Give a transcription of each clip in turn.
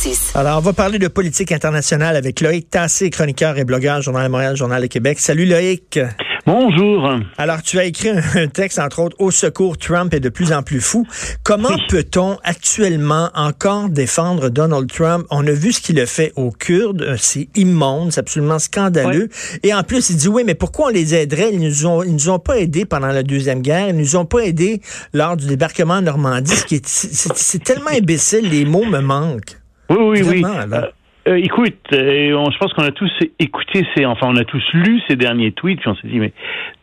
36. Alors, on va parler de politique internationale avec Loïc Tassé, chroniqueur et blogueur, Journal de Montréal, Journal de Québec. Salut Loïc. Bonjour. Alors, tu as écrit un texte, entre autres, Au secours, Trump est de plus en plus fou. Comment peut-on actuellement encore défendre Donald Trump? On a vu ce qu'il a fait aux Kurdes. Euh, C'est immonde, c'est absolument scandaleux. Et en plus, il dit, oui, mais pourquoi on les aiderait? Ils nous ont, ils nous ont pas aidés pendant la Deuxième Guerre. Ils nous ont pas aidés lors du débarquement en Normandie. Ce qui est, c'est, c'est tellement imbécile. Les mots me manquent. Oui, oui, Vraiment, oui. Euh, euh, écoute, euh, on- je pense qu'on a tous écouté ces, enfin, on a tous lu ces derniers tweets, puis on s'est dit, mais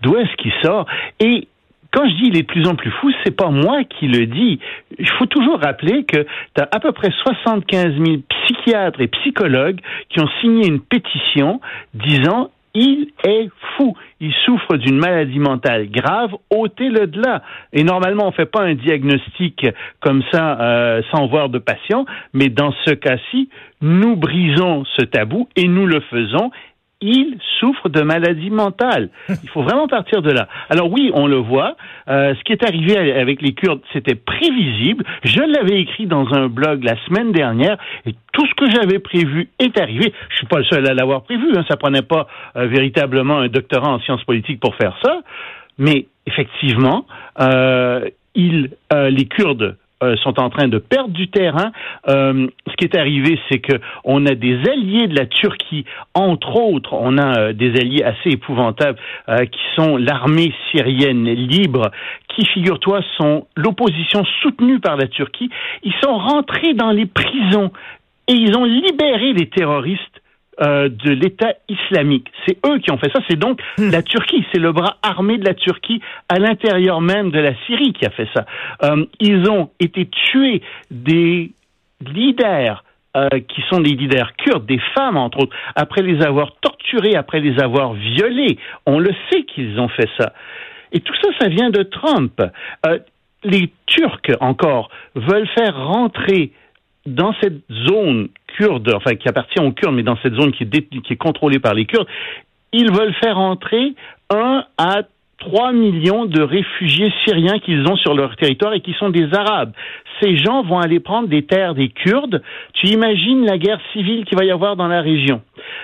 d'où est-ce qu'il sort? Et quand je dis il est de plus en plus fou, c'est pas moi qui le dis. Il faut toujours rappeler que tu as à peu près 75 000 psychiatres et psychologues qui ont signé une pétition disant il est fou. Il souffre d'une maladie mentale grave. ôtez-le de là. Et normalement, on fait pas un diagnostic comme ça euh, sans voir de patient, mais dans ce cas-ci, nous brisons ce tabou et nous le faisons. Il souffre de maladie mentale. Il faut vraiment partir de là. Alors oui, on le voit. Euh, ce qui est arrivé avec les Kurdes, c'était prévisible. Je l'avais écrit dans un blog la semaine dernière et tout ce que j'avais prévu est arrivé. Je suis pas le seul à l'avoir prévu. Hein. Ça prenait pas euh, véritablement un doctorat en sciences politiques pour faire ça. Mais effectivement, euh, ils, euh, les Kurdes euh, sont en train de perdre du terrain. Euh, ce qui est arrivé, c'est que on a des alliés de la Turquie, entre autres, on a euh, des alliés assez épouvantables euh, qui sont l'armée syrienne libre, qui, figure-toi, sont l'opposition soutenue par la Turquie. Ils sont rentrés dans les prisons et ils ont libéré les terroristes euh, de l'État islamique. C'est eux qui ont fait ça. C'est donc la Turquie, c'est le bras armé de la Turquie à l'intérieur même de la Syrie qui a fait ça. Euh, ils ont été tués des leaders euh, qui sont des leaders kurdes, des femmes entre autres, après les avoir torturés, après les avoir violés. On le sait qu'ils ont fait ça. Et tout ça, ça vient de Trump. Euh, les Turcs, encore, veulent faire rentrer dans cette zone kurde, enfin qui appartient aux Kurdes, mais dans cette zone qui est, contrôlée par les Kurdes, ils veulent faire entrer un à 3 millions de réfugiés syriens qu'ils ont sur leur territoire et qui sont des Arabes. Ces gens vont aller prendre des terres des Kurdes. Tu imagines la guerre civile qu'il va y avoir dans la région.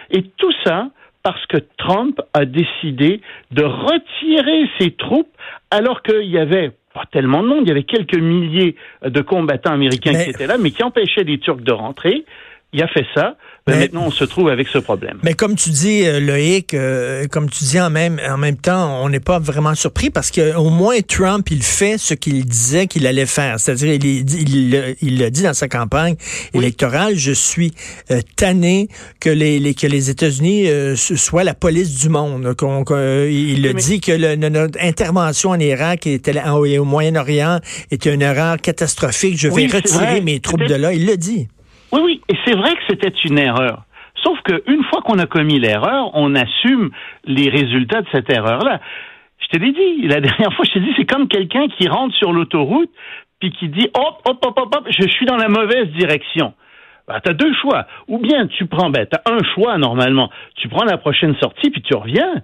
Et tout ça parce que Trump a décidé de retirer ses troupes alors qu'il y avait pas tellement de monde, il y avait quelques milliers de combattants américains Mais- qui étaient là, mais qui empêchaient les Turcs de rentrer. Il a fait ça. Mais- maintenant, on se trouve avec ce problème. Mais comme tu dis, euh, Loïc, euh, comme tu dis en même, en même temps, on n'est pas vraiment surpris parce que au moins Trump, il fait ce qu'il disait qu'il allait faire. C'est-à-dire, il, il, il, l'a dit dans sa campagne électorale, je suis euh, tanné que les, les- que les États-Unis euh, soient la police du monde. Euh, il a dit que le- no- notre intervention en Irak était là- au, Moyen-Orient était une erreur catastrophique. Je vais Oui, retirer mes troupes de là. Il l'a dit. Oui, oui, et c'est vrai que c'était une erreur. Sauf qu'une fois qu'on a commis l'erreur, on assume les résultats de cette erreur-là. Je te l'ai dit, la dernière fois, je t'ai dit, c'est comme quelqu'un qui rentre sur l'autoroute puis qui dit hop, hop, hop, hop, hop, je suis dans la mauvaise direction. Ben, tu as deux choix. Ou bien tu prends, ben, tu as un choix normalement. Tu prends la prochaine sortie puis tu reviens.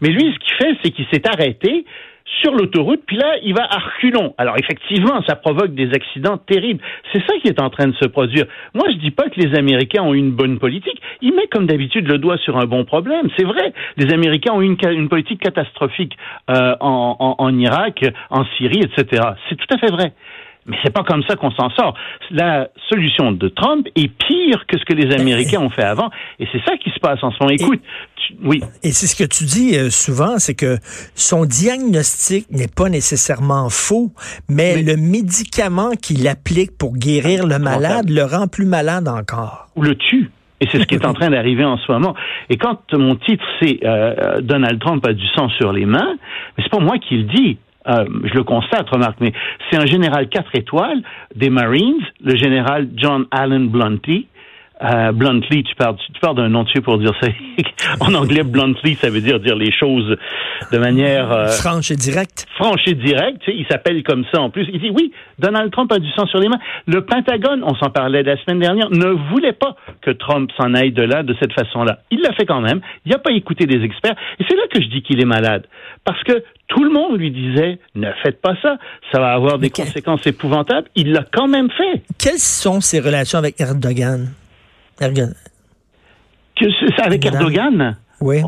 Mais lui, ce qu'il fait, c'est qu'il s'est arrêté sur l'autoroute, puis là, il va à reculons. Alors effectivement, ça provoque des accidents terribles. C'est ça qui est en train de se produire. Moi, je dis pas que les Américains ont une bonne politique. Ils mettent comme d'habitude le doigt sur un bon problème. C'est vrai, les Américains ont une, une politique catastrophique euh, en, en- en Irak, en Syrie, etc. C'est tout à fait vrai. Mais c'est pas comme ça qu'on s'en sort. La solution de Trump est pire que ce que les Américains ont fait avant, et c'est ça qui se passe en ce moment. Écoute, tu- oui. Et c'est ce que tu dis euh, souvent, c'est que son diagnostic n'est pas nécessairement faux, mais, Mais- le médicament qu'il applique pour guérir le malade le rend plus malade encore. ou le tue. Et c'est ce qui est en train d'arriver en ce moment. Et quand mon titre c'est euh, Donald Trump a du sang sur les mains, mais c'est pas moi qui le dis. Euh, je le constate, remarque, mais c'est un général quatre étoiles des Marines, le général John Allen Blunty, euh, bluntly, tu parles, tu parles d'un nom dessus pour dire ça. en anglais, bluntly, ça veut dire dire les choses de manière euh, franche et directe. Franche et directe. Tu sais, il s'appelle comme ça en plus. Il dit oui, Donald Trump a du sang sur les mains. Le Pentagone, on s'en parlait la semaine dernière, ne voulait pas que Trump s'en aille de là de cette façon-là. Il l'a fait quand même. Il n'a pas écouté des experts. Et c'est là que je dis qu'il est malade, parce que tout le monde lui disait ne faites pas ça, ça va avoir des conséquences épouvantables. Il l'a quand même fait. Quelles sont ses relations avec Erdogan? Erdogan. Que c'est avec Erdogan? Oui.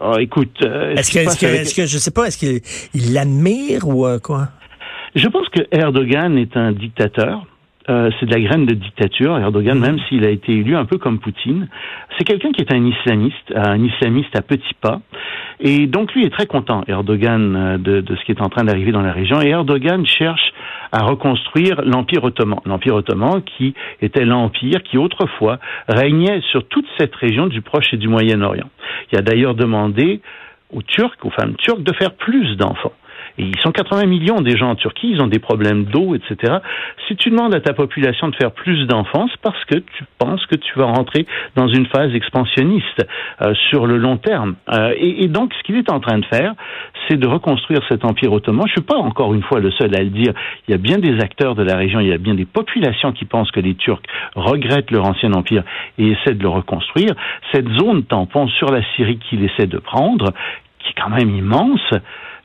Oh, écoute, euh, est-ce que, est-ce que, je sais pas, est-ce qu'il l'admire ou euh, quoi? Je pense que Erdogan est un dictateur. Euh, c'est de la graine de dictature, Erdogan, même s'il a été élu un peu comme Poutine. C'est quelqu'un qui est un islamiste, un islamiste à petits pas. Et donc lui est très content, Erdogan, euh, de, de ce qui est en train d'arriver dans la région. Et Erdogan cherche à reconstruire l'Empire ottoman. L'Empire ottoman qui était l'empire qui autrefois régnait sur toute cette région du Proche et du Moyen-Orient. Il a d'ailleurs demandé aux Turcs, aux femmes turques, de faire plus d'enfants. Et ils sont 80 millions des gens en Turquie, ils ont des problèmes d'eau, etc. Si tu demandes à ta population de faire plus d'enfants, c'est parce que tu penses que tu vas rentrer dans une phase expansionniste euh, sur le long terme. Euh, et, et, donc, ce qu'il est en train de faire, c'est de reconstruire cet empire ottoman. Je suis pas encore une fois le seul à le dire. Il y a bien des acteurs de la région, il y a bien des populations qui pensent que les Turcs regrettent leur ancien empire et essaient de le reconstruire. Cette zone tampon sur la Syrie qu'il essaie de prendre, qui est quand même immense,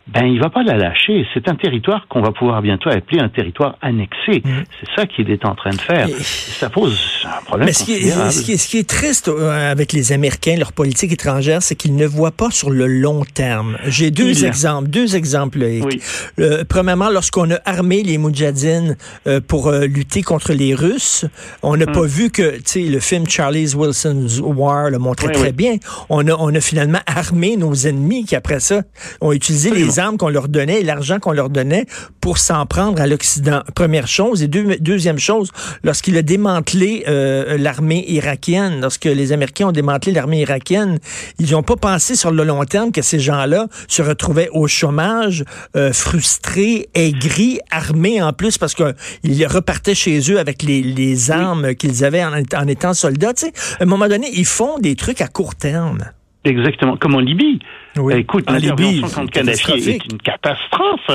ben il va pas la lâcher. C'est un territoire qu'on va pouvoir bientôt appeler un territoire annexé. Mm. C'est ça qu'il est en train de faire. ça pose un problème Mais ce qui, est, ce, qui est, triste euh, avec les Américains, leur politique étrangère, c'est qu'ils ne voient pas sur le long terme. J'ai deux exemples, deux exemples. Oui. Euh, premièrement, lorsqu'on a armé les Moudjahidines euh, pour lutter contre les Russes, on n'a mm. pas vu que, tu sais, le film Charlie's Wilson's War le montrait très bien. On a, on a finalement armé nos ennemis qui après ça ont utilisé les armes qu'on leur donnait et l'argent qu'on leur donnait pour s'en prendre à l'Occident. Première chose. Et deuxième chose, lorsqu'il a démantelé euh, l'armée irakienne, lorsque les Américains ont démantelé l'armée irakienne, ils n'ont pas pensé sur le long terme que ces gens-là se retrouvaient au chômage, euh, frustrés, aigris, armés en plus parce qu'ils repartaient chez eux avec les, armes qu'ils avaient en, en, étant soldats. à un moment donné, ils font des trucs à court terme. Exactement, comme en Libye. Oui. Écoute, l'intervention contre Kadhafi est une catastrophe.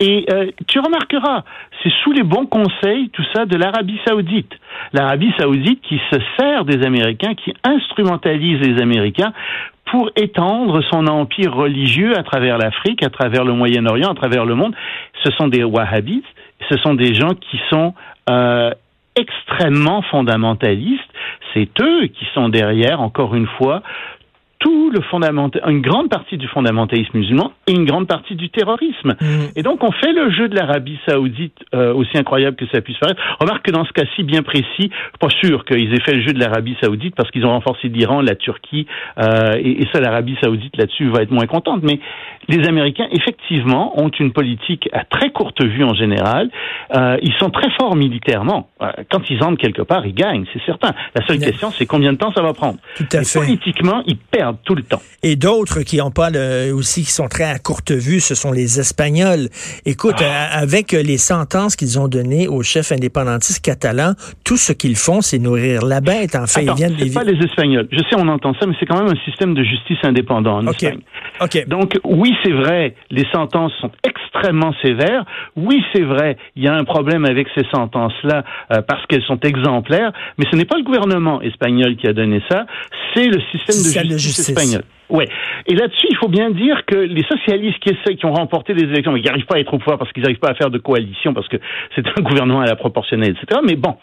Et euh, tu remarqueras, c'est sous les bons conseils, tout ça, de l'Arabie saoudite. L'Arabie saoudite qui se sert des Américains, qui instrumentalise les Américains pour étendre son empire religieux à travers l'Afrique, à travers le Moyen-Orient, à travers le monde. Ce sont des wahhabites, ce sont des gens qui sont euh, extrêmement fondamentalistes. C'est eux qui sont derrière, encore une fois, tout le fondamental, une grande partie du fondamentalisme musulman et une grande partie du terrorisme. Mm. Et donc on fait le jeu de l'Arabie saoudite, euh, aussi incroyable que ça puisse paraître. Remarque que dans ce cas-ci bien précis, pas sûr qu'ils aient fait le jeu de l'Arabie saoudite parce qu'ils ont renforcé l'Iran, la Turquie, euh, et, et, ça l'Arabie saoudite là-dessus va être moins contente. Mais les Américains, effectivement, ont une politique à très courte vue en général. Euh, ils sont très forts militairement. Euh, quand ils entrent quelque part, ils gagnent, c'est certain. La seule question, c'est combien de temps ça va prendre. Tout à fait. Politiquement, ils perdent tout le temps. Et d'autres qui ont pas le, aussi, qui sont très à courte vue, ce sont les Espagnols. Écoute, ah. avec les sentences qu'ils ont données aux chefs indépendantistes catalans, tout ce qu'ils font, c'est nourrir la bête. En fait, ils viennent. C'est pas les Espagnols. Je sais, on entend ça, mais c'est quand même un système de justice indépendant en Espagne. Ok. Donc oui, c'est vrai, les sentences sont extrêmement sévères. Oui, c'est vrai, il y a un problème avec ces sentences-là euh, parce qu'elles sont exemplaires, mais ce n'est pas le gouvernement espagnol qui a donné ça, c'est le système de justice, espagnol. Ouais. Et là-dessus, il faut bien dire que les socialistes qui essaient, qui ont remporté des élections, mais qui n'arrivent pas à être au pouvoir parce qu'ils n'arrivent pas à faire de coalition, parce que c'est un gouvernement à la proportionnelle, etc. Mais bon,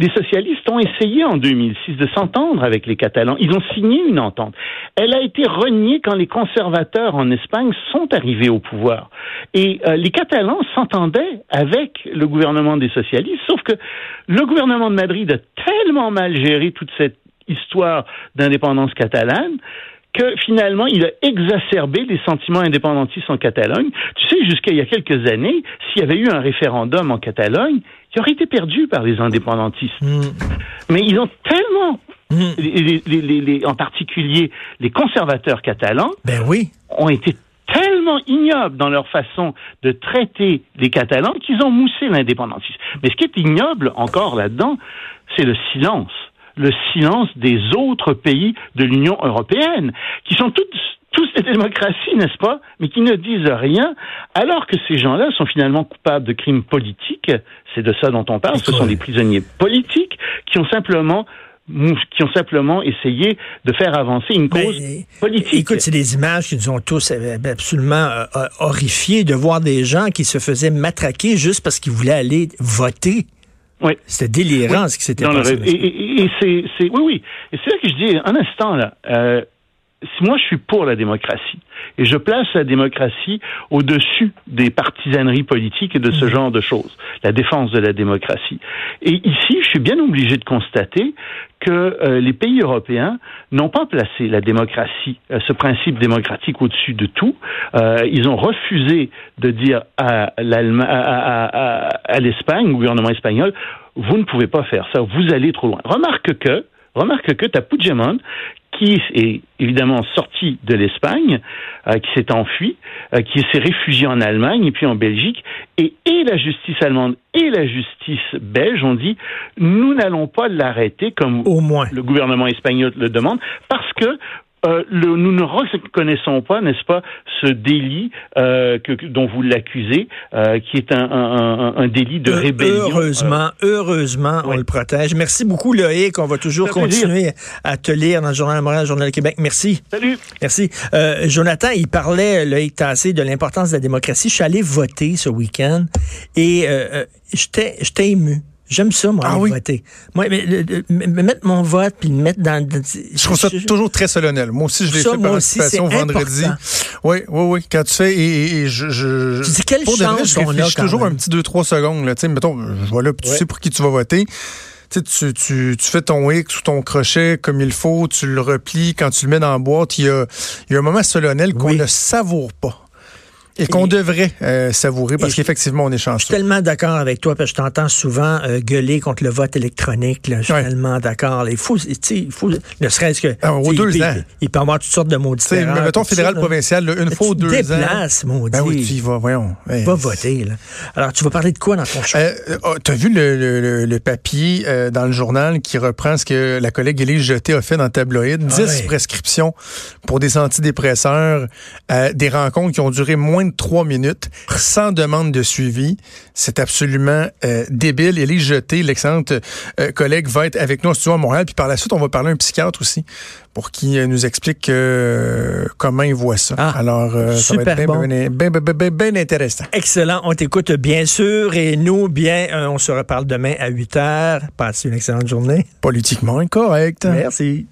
les socialistes ont essayé en 2006 de s'entendre avec les Catalans. Ils ont signé une entente. Elle a été reniée quand les conservateurs en Espagne sont arrivés au pouvoir. Et euh, les Catalans s'entendaient avec le gouvernement des socialistes, sauf que le gouvernement de Madrid a tellement mal géré toute cette histoire d'indépendance catalane que finalement, il a exacerbé les sentiments indépendantistes en Catalogne. Tu sais, jusqu'à il y a quelques années, s'il y avait eu un référendum en Catalogne, il aurait été perdu par les indépendantistes. Hmm. Mais ils ont tellement, les, en particulier les conservateurs catalans, ben oui. ont été tellement ignobles dans leur façon de traiter les Catalans qu'ils ont moussé l'indépendantisme. Mais ce qui est ignoble encore là-dedans, c'est le silence le silence des autres pays de l'Union européenne, qui sont toutes tous des démocraties, n'est-ce pas, mais qui ne disent rien, alors que ces gens-là sont finalement coupables de crimes politiques. C'est de ça dont on parle. Ce sont des prisonniers politiques qui ont simplement qui ont simplement essayé de faire avancer une cause politique. Écoute, c'est des images qui nous ont tous euh, absolument euh, euh, horrifiés de voir des gens qui se faisaient matraquer juste parce qu'ils voulaient aller voter. Oui. C'était délirant ce qui s'était passé. Et, c'est, oui, oui. Et c'est là que je dis, un instant là. Euh, moi, je suis pour la démocratie. Et je place la démocratie au-dessus des partisaneries politiques et de ce mmh. genre de choses. La défense de la démocratie. Et ici, je suis bien obligé de constater que euh, les pays européens n'ont pas placé la démocratie, euh, ce principe démocratique au-dessus de tout. Euh, ils ont refusé de dire à l'Espagne, au gouvernement espagnol, vous ne pouvez pas faire ça, vous allez trop loin. Remarque que, remarque que tu as Puigdemont qui est évidemment sorti de l'Espagne, euh, qui s'est enfui, euh, qui s'est réfugié en Allemagne et puis en Belgique, et, et la justice allemande et la justice belge ont dit nous n'allons pas l'arrêter comme Au moins. le gouvernement espagnol le demande, parce que euh, le, nous ne reconnaissons pas, n'est-ce pas, ce délit euh, que, dont vous l'accusez, euh, qui est un, un, un, délit de rébellion. Heureusement, heureusement, on le protège. Merci beaucoup, Loïc. On va toujours continuer à te lire dans le Journal de Montréal, le Journal de Québec. Merci. Salut. Merci. Jonathan, il parlait, Loïc Tassé, de l'importance de la démocratie. Je suis allé voter ce week-end et j'étais ému. J'aime ça, moi, ah voter. Moi, mais, mettre mon vote puis le mettre dans. Je trouve ça toujours très solennel. Moi aussi, je l'ai fait par anticipation vendredi. Oui, oui, oui. Quand tu fais et, je, je. Tu dis quelle chance je réfléchis toujours un petit 2-3 secondes. Là, mettons, je vois là, tu sais pour qui tu vas voter. Tu, tu, tu, fais ton X ou ton crochet comme il faut, tu le replies, quand tu le mets dans la boîte, il y a, il y a un moment solennel qu'on ne savoure pas. Et qu'on devrait euh, savourer parce qu'effectivement, on est chanceux. Je suis tellement d'accord avec toi parce que je t'entends souvent euh, gueuler contre le vote électronique. Là. Je suis tellement d'accord. Il faut, il faut, ne serait-ce que. Ah, aux deux il, ans. Il, peut y avoir toutes sortes de différents. Mais mettons fédéral, provincial, une fois ou deux déplaces, ans. Ben oui, tu y vas, voyons. Va voter. Là. Alors, tu vas parler de quoi dans ton show? Euh, oh, tu as vu le, le, papier dans le journal qui reprend ce que la collègue Élise Jeté a fait dans le tabloïd. 10 prescriptions pour des antidépresseurs, des rencontres qui ont duré moins de trois minutes, sans demande de suivi. C'est absolument euh, débile. Élise Jeté, l'excellente euh, collègue, va être avec nous en studio à Montréal. Puis par la suite, on va parler à un psychiatre aussi pour qui euh, nous explique comment il voit ça. Ah, Alors, ça va être bien intéressant. Excellent. On t'écoute bien sûr. Et nous, bien, on se reparle demain à 8 heures. Passez une excellente journée. Politiquement incorrect. Merci.